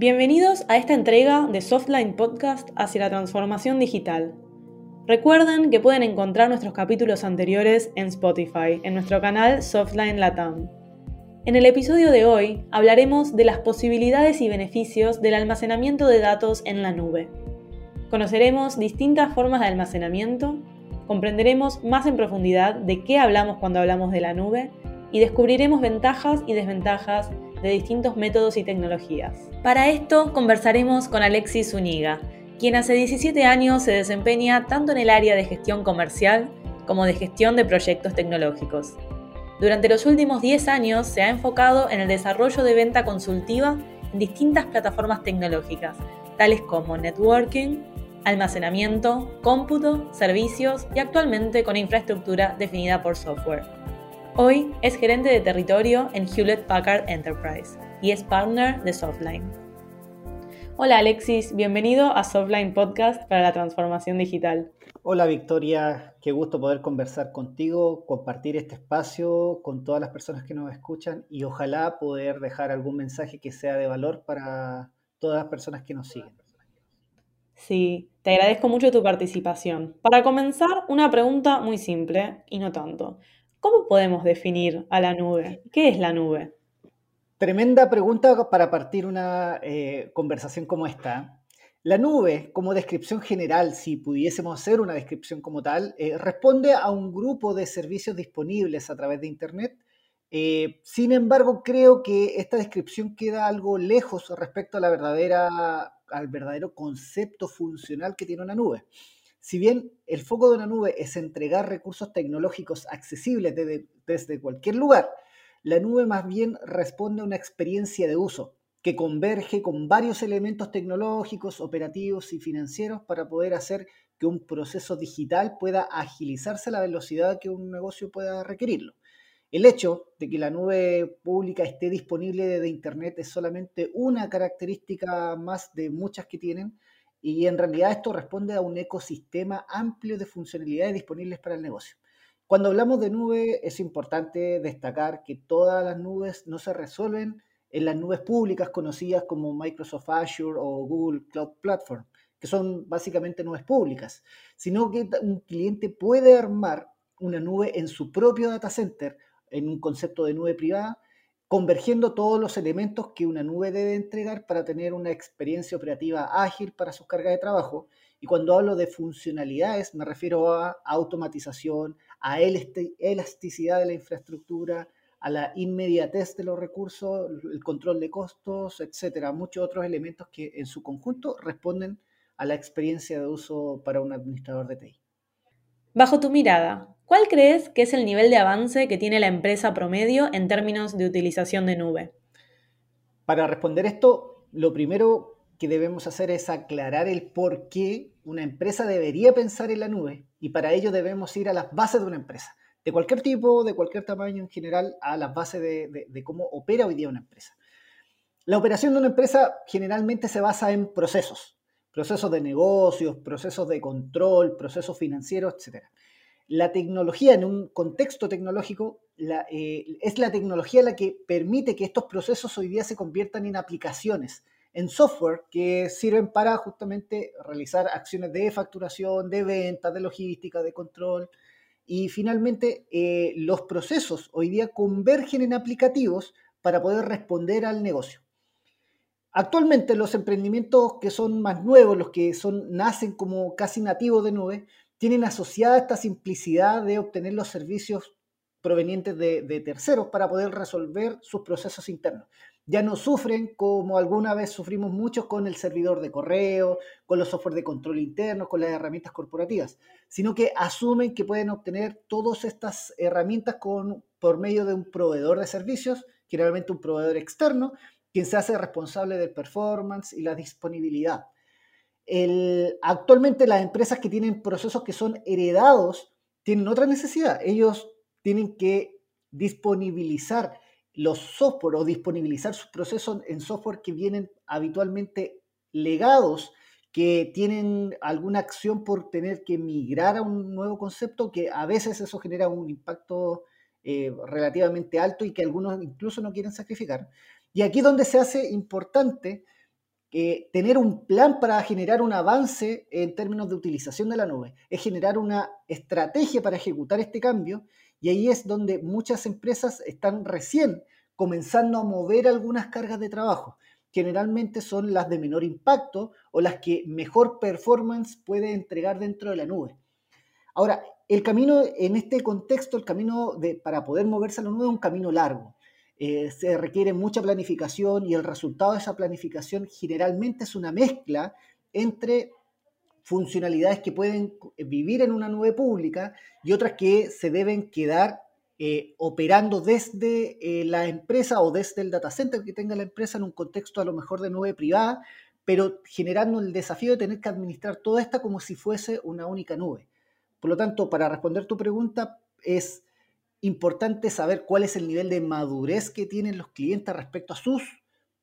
Bienvenidos a esta entrega de Softline Podcast hacia la transformación digital. Recuerden que pueden encontrar nuestros capítulos anteriores en Spotify, en nuestro canal Softline Latam. En el episodio de hoy hablaremos de las posibilidades y beneficios del almacenamiento de datos en la nube. Conoceremos distintas formas de almacenamiento, comprenderemos más en profundidad de qué hablamos cuando hablamos de la nube y descubriremos ventajas y desventajas de distintos métodos y tecnologías. Para esto conversaremos con Alexis Zúñiga, quien hace 17 años se desempeña tanto en el área de gestión comercial como de gestión de proyectos tecnológicos. Durante los últimos 10 años se ha enfocado en el desarrollo de venta consultiva en distintas plataformas tecnológicas, tales como networking, almacenamiento, cómputo, servicios y actualmente con infraestructura definida por software. Hoy es gerente de territorio en Hewlett Packard Enterprise y es partner de Softline. Hola Alexis, bienvenido a Softline Podcast para la transformación digital. Hola Victoria, qué gusto poder conversar contigo, compartir este espacio con todas las personas que nos escuchan y ojalá poder dejar algún mensaje que sea de valor para todas las personas que nos siguen. Sí, te agradezco mucho tu participación. Para comenzar, una pregunta muy simple y no tanto. ¿Cómo podemos definir a la nube? ¿Qué es la nube? Tremenda pregunta para partir una eh, conversación como esta. La nube, como descripción general, si pudiésemos hacer una descripción como tal, eh, responde a un grupo de servicios disponibles a través de Internet. Eh, sin embargo, creo que esta descripción queda algo lejos respecto al verdadero concepto funcional que tiene una nube. Si bien el foco de una nube es entregar recursos tecnológicos accesibles desde, cualquier lugar, la nube más bien responde a una experiencia de uso que converge con varios elementos tecnológicos, operativos y financieros para poder hacer que un proceso digital pueda agilizarse a la velocidad que un negocio pueda requerirlo. El hecho de que la nube pública esté disponible desde Internet es solamente una característica más de muchas que tienen, y en realidad esto responde a un ecosistema amplio de funcionalidades disponibles para el negocio. Cuando hablamos de nube, es importante destacar que todas las nubes no se resuelven en las nubes públicas conocidas como Microsoft Azure o Google Cloud Platform, que son básicamente nubes públicas, sino que un cliente puede armar una nube en su propio data center, en un concepto de nube privada, convergiendo todos los elementos que una nube debe entregar para tener una experiencia operativa ágil para sus cargas de trabajo. Y cuando hablo de funcionalidades, me refiero a automatización, a elasticidad de la infraestructura, a la inmediatez de los recursos, el control de costos, etcétera. Muchos otros elementos que en su conjunto responden a la experiencia de uso para un administrador de TI. Bajo tu mirada, ¿cuál crees que es el nivel de avance que tiene la empresa promedio en términos de utilización de nube? Para responder esto, lo primero que debemos hacer es aclarar el por qué una empresa debería pensar en la nube y para ello debemos ir a las bases de una empresa, de cualquier tipo, de cualquier tamaño en general, a las bases de, cómo opera hoy día una empresa. La operación de una empresa generalmente se basa en procesos, procesos de negocios, procesos de control, procesos financieros, etc. La tecnología en un contexto tecnológico eh, es la tecnología la que permite que estos procesos hoy día se conviertan en aplicaciones, en software que sirven para justamente realizar acciones de facturación, de venta, de logística, de control. Y finalmente, eh, los procesos hoy día convergen en aplicativos para poder responder al negocio. Actualmente los emprendimientos que son más nuevos, los que son, nacen como casi nativos de nube, tienen asociada esta simplicidad de obtener los servicios provenientes de, terceros para poder resolver sus procesos internos. Ya no sufren como alguna vez sufrimos mucho con el servidor de correo, con los software de control interno, con las herramientas corporativas, sino que asumen que pueden obtener todas estas herramientas con, por medio de un proveedor de servicios, generalmente un proveedor externo, quien se hace responsable del performance y la disponibilidad. actualmente las empresas que tienen procesos que son heredados tienen otra necesidad. Ellos tienen que disponibilizar los software o disponibilizar sus procesos en software que vienen habitualmente legados, que tienen alguna acción por tener que migrar a un nuevo concepto, que a veces eso genera un impacto eh, relativamente alto y que algunos incluso no quieren sacrificar. Y aquí donde se hace importante que tener un plan para generar un avance en términos de utilización de la nube, es generar una estrategia para ejecutar este cambio y ahí es donde muchas empresas están recién comenzando a mover algunas cargas de trabajo. Generalmente son las de menor impacto o las que mejor performance puede entregar dentro de la nube. Ahora, el camino en este contexto, el camino de, para poder moverse a la nube es un camino largo. Eh, se requiere mucha planificación y el resultado de esa planificación generalmente es una mezcla entre funcionalidades que pueden vivir en una nube pública y otras que se deben quedar eh, operando desde eh, la empresa o desde el data center que tenga la empresa en un contexto a lo mejor de nube privada, pero generando el desafío de tener que administrar toda esta como si fuese una única nube. Por lo tanto, para responder tu pregunta, es importante saber cuál es el nivel de madurez que tienen los clientes respecto a sus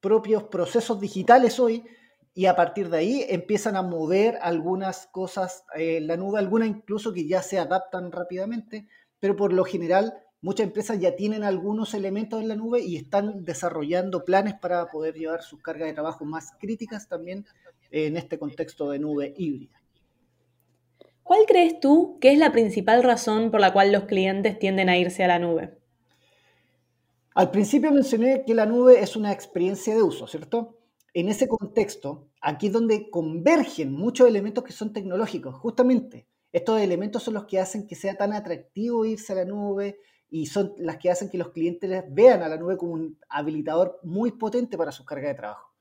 propios procesos digitales hoy y a partir de ahí empiezan a mover algunas cosas en la nube, algunas incluso que ya se adaptan rápidamente, pero por lo general muchas empresas ya tienen algunos elementos en la nube y están desarrollando planes para poder llevar sus cargas de trabajo más críticas también en este contexto de nube híbrida. ¿Cuál crees tú que es la principal razón por la cual los clientes tienden a irse a la nube? Al principio mencioné que la nube es una experiencia de uso, ¿cierto? En ese contexto, aquí es donde convergen muchos elementos que son tecnológicos, justamente. Estos elementos son los que hacen que sea tan atractivo irse a la nube y son las que hacen que los clientes vean a la nube como un habilitador muy potente para su carga de trabajo.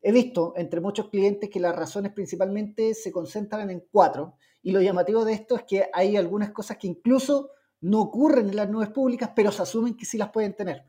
He visto entre muchos clientes que las razones principalmente se concentran en cuatro, y lo llamativo de esto es que hay algunas cosas que incluso no ocurren en las nubes públicas, pero se asumen que sí las pueden tener.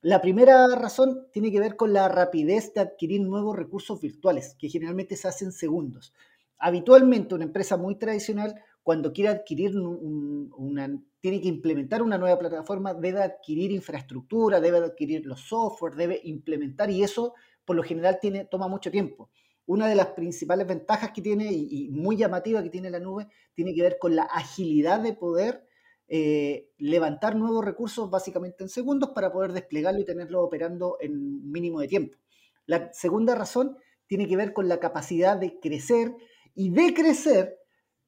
La primera razón tiene que ver con la rapidez de adquirir nuevos recursos virtuales, que generalmente se hacen segundos. Habitualmente una empresa muy tradicional, cuando quiere adquirir una, tiene que implementar una nueva plataforma, debe adquirir infraestructura, debe adquirir los software, debe implementar y eso por lo general tiene, toma mucho tiempo. Una de las principales ventajas que tiene y, muy llamativa que tiene la nube tiene que ver con la agilidad de poder eh, levantar nuevos recursos básicamente en segundos para poder desplegarlo y tenerlo operando en mínimo de tiempo. La segunda razón tiene que ver con la capacidad de crecer y de crecer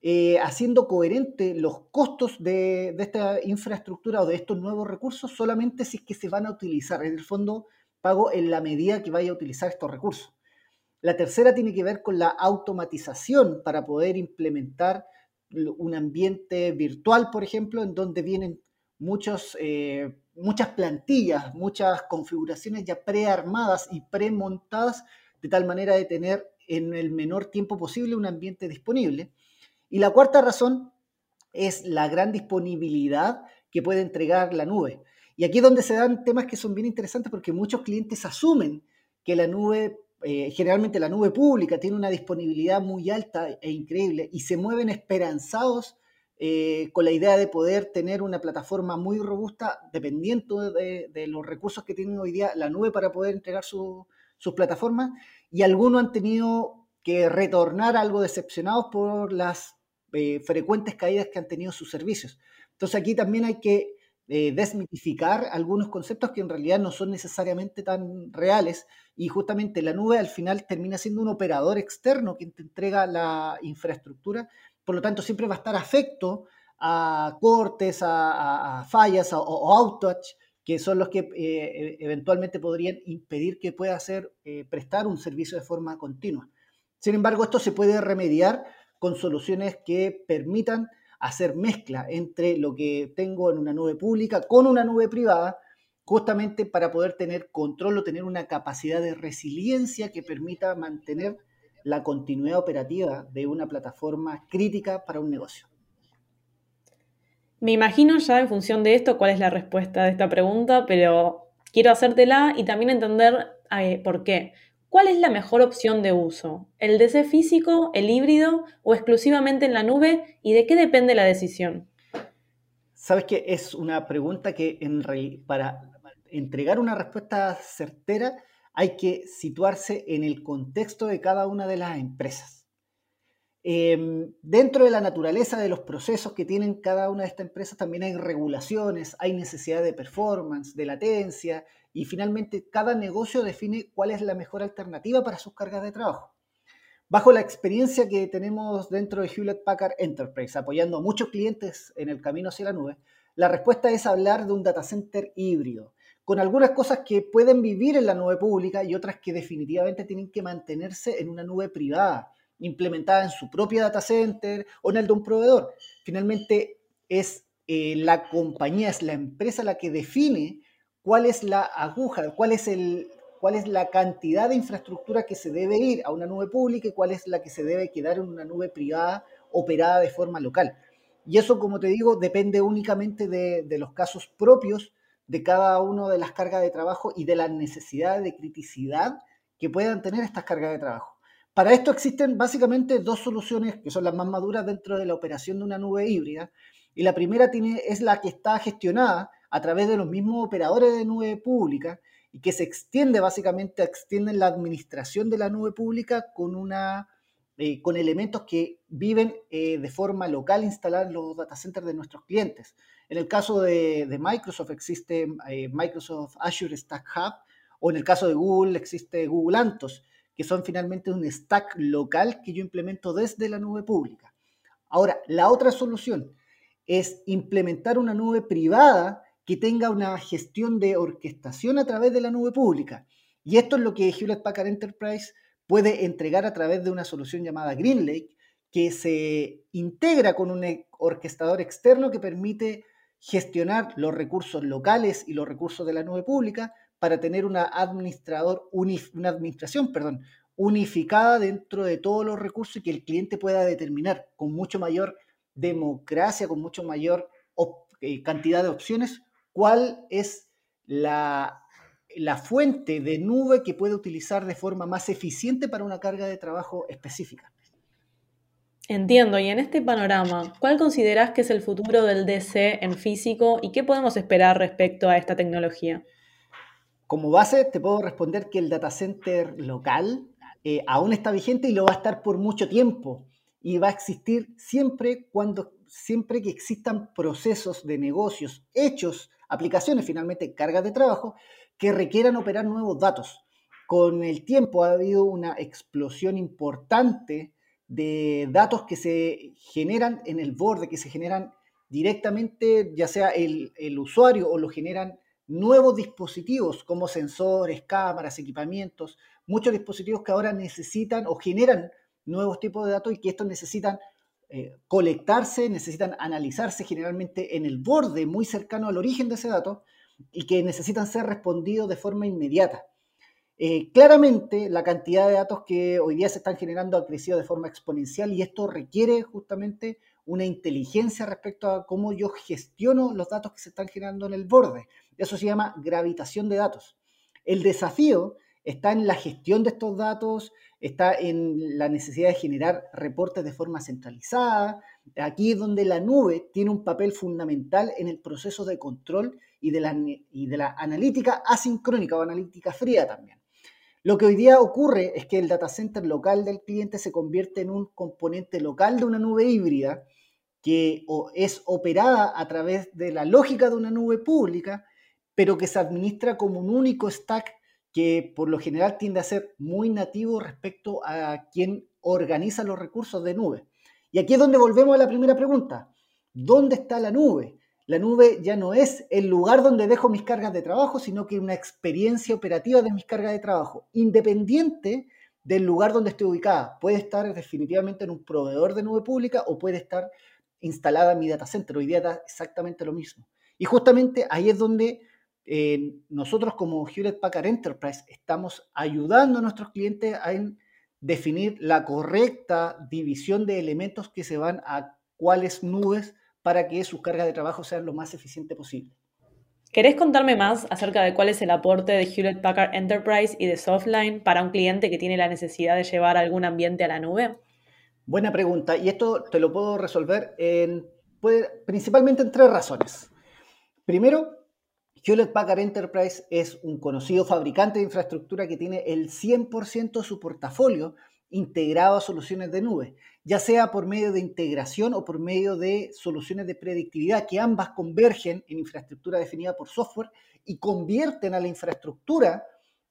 eh, haciendo coherente los costos de, de, esta infraestructura o de estos nuevos recursos solamente si es que se van a utilizar. En el fondo, pago en la medida que vaya a utilizar estos recursos. La tercera tiene que ver con la automatización para poder implementar un ambiente virtual, por ejemplo, en donde vienen eh, muchas plantillas, muchas configuraciones ya prearmadas y premontadas, de tal manera de tener en el menor tiempo posible un ambiente disponible. Y la cuarta razón es la gran disponibilidad que puede entregar la nube. Y aquí es donde se dan temas que son bien interesantes porque muchos clientes asumen que la nube eh, generalmente la nube pública tiene una disponibilidad muy alta e increíble y se mueven esperanzados eh, con la idea de poder tener una plataforma muy robusta dependiendo de, los recursos que tiene hoy día la nube para poder entregar sus plataformas y algunos han tenido que retornar algo decepcionados por las eh, frecuentes caídas que han tenido sus servicios. Entonces aquí también hay que desmitificar algunos conceptos que en realidad no son necesariamente tan reales y justamente la nube al final termina siendo un operador externo quien te entrega la infraestructura, por lo tanto siempre va a estar afecto a cortes, a, fallas o outage, que son los que eh, e, eventualmente podrían impedir que pueda hacer, eh, prestar un servicio de forma continua. Sin embargo, esto se puede remediar con soluciones que permitan hacer mezcla entre lo que tengo en una nube pública con una nube privada, justamente para poder tener control o tener una capacidad de resiliencia que permita mantener la continuidad operativa de una plataforma crítica para un negocio. Me imagino ya en función de esto cuál es la respuesta de esta pregunta, pero quiero hacértela y también entender eh, por qué. ¿Cuál es la mejor opción de uso? ¿El DC físico, el híbrido o exclusivamente en la nube? ¿Y de qué depende la decisión? Sabes que es una pregunta que para entregar una respuesta certera hay que situarse en el contexto de cada una de las empresas. Em, dentro de la naturaleza de los procesos que tienen cada una de estas empresas también hay regulaciones, hay necesidad de performance, de latencia y finalmente cada negocio define cuál es la mejor alternativa para sus cargas de trabajo. Bajo la experiencia que tenemos dentro de Hewlett Packard Enterprise, apoyando a muchos clientes en el camino hacia la nube, la respuesta es hablar de un data center híbrido, con algunas cosas que pueden vivir en la nube pública y otras que definitivamente tienen que mantenerse en una nube privada implementada en su propia data center o en el de un proveedor. Finalmente es eh, la compañía, es la empresa la que define cuál es la aguja, cuál es, el, cuál es la cantidad de infraestructura que se debe ir a una nube pública y cuál es la que se debe quedar en una nube privada operada de forma local. Y eso, como te digo, depende únicamente de, los casos propios de cada una de las cargas de trabajo y de la necesidad de criticidad que puedan tener estas cargas de trabajo. Para esto existen básicamente dos soluciones que son las más maduras dentro de la operación de una nube híbrida. Y la primera tiene, es la que está gestionada a través de los mismos operadores de nube pública y que se extiende básicamente, extiende la administración de la nube pública con, una, eh, con elementos que viven eh, de forma local instalados en los data centers de nuestros clientes. En el caso de, Microsoft existe eh, Microsoft Azure Stack Hub o en el caso de Google existe Google Antos que son finalmente un stack local que yo implemento desde la nube pública. Ahora, la otra solución es implementar una nube privada que tenga una gestión de orquestación a través de la nube pública. Y esto es lo que Hewlett Packard Enterprise puede entregar a través de una solución llamada GreenLake, que se integra con un orquestador externo que permite gestionar los recursos locales y los recursos de la nube pública para tener una, administrador, una administración perdón, unificada dentro de todos los recursos y que el cliente pueda determinar con mucho mayor democracia, con mucho mayor eh, cantidad de opciones, cuál es la, la fuente de nube que puede utilizar de forma más eficiente para una carga de trabajo específica. Entiendo, y en este panorama, ¿cuál consideras que es el futuro del DC en físico y qué podemos esperar respecto a esta tecnología? Como base, te puedo responder que el data center local eh, aún está vigente y lo va a estar por mucho tiempo. Y va a existir siempre, cuando, siempre que existan procesos de negocios hechos, aplicaciones finalmente, cargas de trabajo, que requieran operar nuevos datos. Con el tiempo ha habido una explosión importante de datos que se generan en el borde, que se generan directamente, ya sea el, el usuario o lo generan nuevos dispositivos como sensores, cámaras, equipamientos, muchos dispositivos que ahora necesitan o generan nuevos tipos de datos y que estos necesitan eh, colectarse, necesitan analizarse generalmente en el borde muy cercano al origen de ese dato y que necesitan ser respondidos de forma inmediata. Eh, claramente la cantidad de datos que hoy día se están generando ha crecido de forma exponencial y esto requiere justamente una inteligencia respecto a cómo yo gestiono los datos que se están generando en el borde. Eso se llama gravitación de datos. El desafío está en la gestión de estos datos, está en la necesidad de generar reportes de forma centralizada. Aquí es donde la nube tiene un papel fundamental en el proceso de control y de la, y de la analítica asincrónica o analítica fría también. Lo que hoy día ocurre es que el data center local del cliente se convierte en un componente local de una nube híbrida que es operada a través de la lógica de una nube pública pero que se administra como un único stack que por lo general tiende a ser muy nativo respecto a quien organiza los recursos de nube. Y aquí es donde volvemos a la primera pregunta. ¿Dónde está la nube? La nube ya no es el lugar donde dejo mis cargas de trabajo, sino que una experiencia operativa de mis cargas de trabajo, independiente del lugar donde esté ubicada. Puede estar definitivamente en un proveedor de nube pública o puede estar instalada en mi data center. Hoy día da exactamente lo mismo. Y justamente ahí es donde nosotros como Hewlett Packard Enterprise estamos ayudando a nuestros clientes a definir la correcta división de elementos que se van a cuáles nubes para que sus cargas de trabajo sean lo más eficiente posible. ¿Querés contarme más acerca de cuál es el aporte de Hewlett Packard Enterprise y de Softline para un cliente que tiene la necesidad de llevar algún ambiente a la nube? Buena pregunta, y esto te lo puedo resolver en, principalmente en tres razones. Primero, Hewlett Packard Enterprise es un conocido fabricante de infraestructura que tiene el 100% de su portafolio integrado a soluciones de nube. ya sea por medio de integración o por medio de soluciones de predictividad, que ambas convergen en infraestructura definida por software y convierten a la infraestructura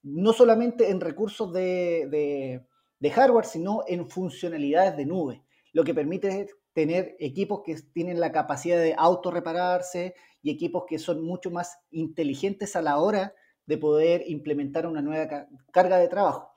no solamente en recursos de, hardware, sino en funcionalidades de nube, lo que permite tener equipos que tienen la capacidad de autorrepararse y equipos que son mucho más inteligentes a la hora de poder implementar una nueva carga de trabajo.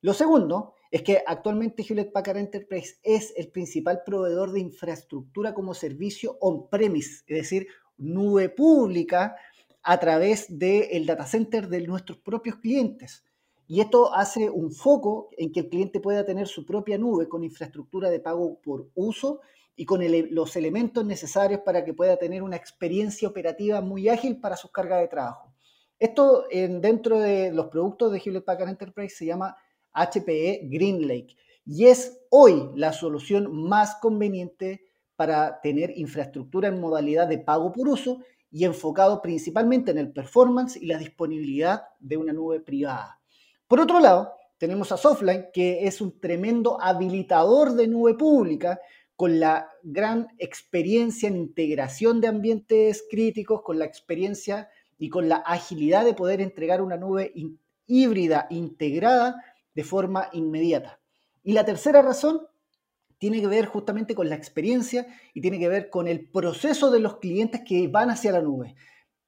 Lo segundo es que actualmente Hewlett Packard Enterprise es el principal proveedor de infraestructura como servicio on-premise, es decir, nube pública a través del data center de nuestros propios clientes. Y esto hace un foco en que el cliente pueda tener su propia nube con infraestructura de pago por uso y con los elementos necesarios para que pueda tener una experiencia operativa muy ágil para sus cargas de trabajo. Esto en, dentro de los productos de Hewlett Packard Enterprise se llama HPE GreenLake y es hoy la solución más conveniente para tener infraestructura en modalidad de pago por uso y enfocado principalmente en el performance y la disponibilidad de una nube privada. Por otro lado, tenemos a Softline, que es un tremendo habilitador de nube pública con la gran experiencia en integración de ambientes críticos, con la experiencia y con la agilidad de poder entregar una nube híbrida integrada de forma inmediata. Y la tercera razón tiene que ver justamente con la experiencia y tiene que ver con el proceso de los clientes que van hacia la nube.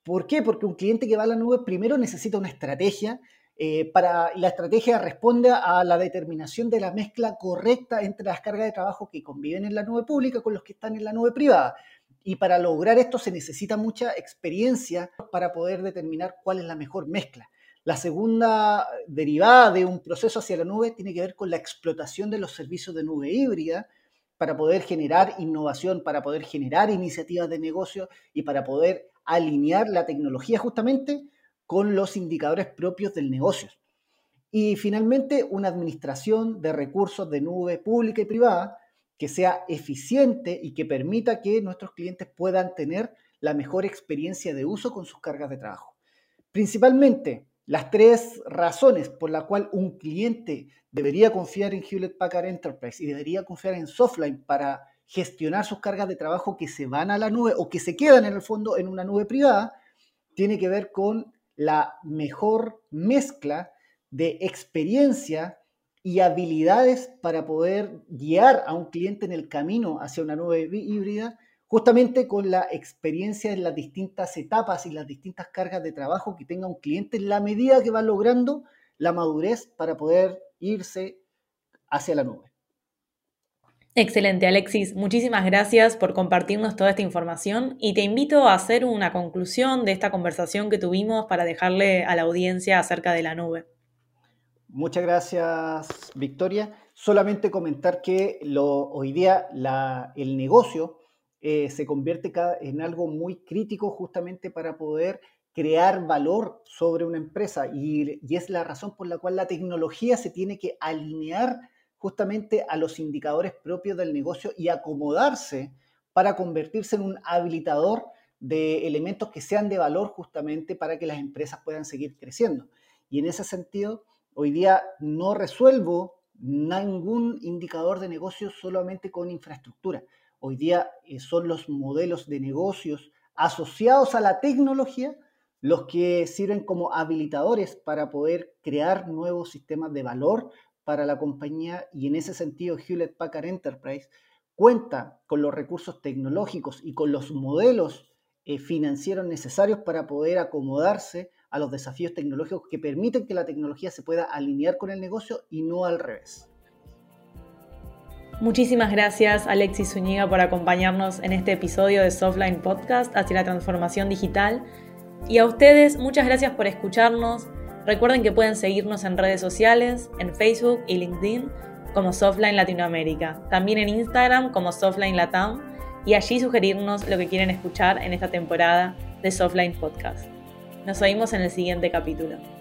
¿Por qué? Porque un cliente que va a la nube primero necesita una estrategia. Eh, para, la estrategia responde a la determinación de la mezcla correcta entre las cargas de trabajo que conviven en la nube pública con los que están en la nube privada. Y para lograr esto se necesita mucha experiencia para poder determinar cuál es la mejor mezcla. La segunda derivada de un proceso hacia la nube tiene que ver con la explotación de los servicios de nube híbrida para poder generar innovación, para poder generar iniciativas de negocio y para poder alinear la tecnología justamente con los indicadores propios del negocio. Y finalmente, una administración de recursos de nube pública y privada que sea eficiente y que permita que nuestros clientes puedan tener la mejor experiencia de uso con sus cargas de trabajo. Principalmente, las tres razones por las cuales un cliente debería confiar en Hewlett Packard Enterprise y debería confiar en Softline para gestionar sus cargas de trabajo que se van a la nube o que se quedan en el fondo en una nube privada, tiene que ver con la mejor mezcla de experiencia y habilidades para poder guiar a un cliente en el camino hacia una nube híbrida justamente con la experiencia en las distintas etapas y las distintas cargas de trabajo que tenga un cliente en la medida que va logrando la madurez para poder irse hacia la nube. Excelente, Alexis. Muchísimas gracias por compartirnos toda esta información y te invito a hacer una conclusión de esta conversación que tuvimos para dejarle a la audiencia acerca de la nube. Muchas gracias, Victoria. Solamente comentar que hoy día el negocio eh, se convierte en algo muy crítico justamente para poder crear valor sobre una empresa y, es la razón por la cual la tecnología se tiene que alinear justamente a los indicadores propios del negocio y acomodarse para convertirse en un habilitador de elementos que sean de valor justamente para que las empresas puedan seguir creciendo. Y en ese sentido, hoy día no resuelvo ningún indicador de negocio solamente con infraestructura. Hoy día eh, son los modelos de negocios asociados a la tecnología los que sirven como habilitadores para poder crear nuevos sistemas de valor para la compañía y en ese sentido Hewlett Packard Enterprise cuenta con los recursos tecnológicos y con los modelos eh, financieros necesarios para poder acomodarse a los desafíos tecnológicos que permiten que la tecnología se pueda alinear con el negocio y no al revés. Muchísimas gracias Alexis Zúñiga por acompañarnos en este episodio de Softline Podcast hacia la transformación digital. Y a ustedes, muchas gracias por escucharnos. Recuerden que pueden seguirnos en redes sociales, en Facebook y LinkedIn como Softline Latinoamérica, también en Instagram como Softline Latam y allí sugerirnos lo que quieren escuchar en esta temporada de Softline Podcast. Nos oímos en el siguiente capítulo.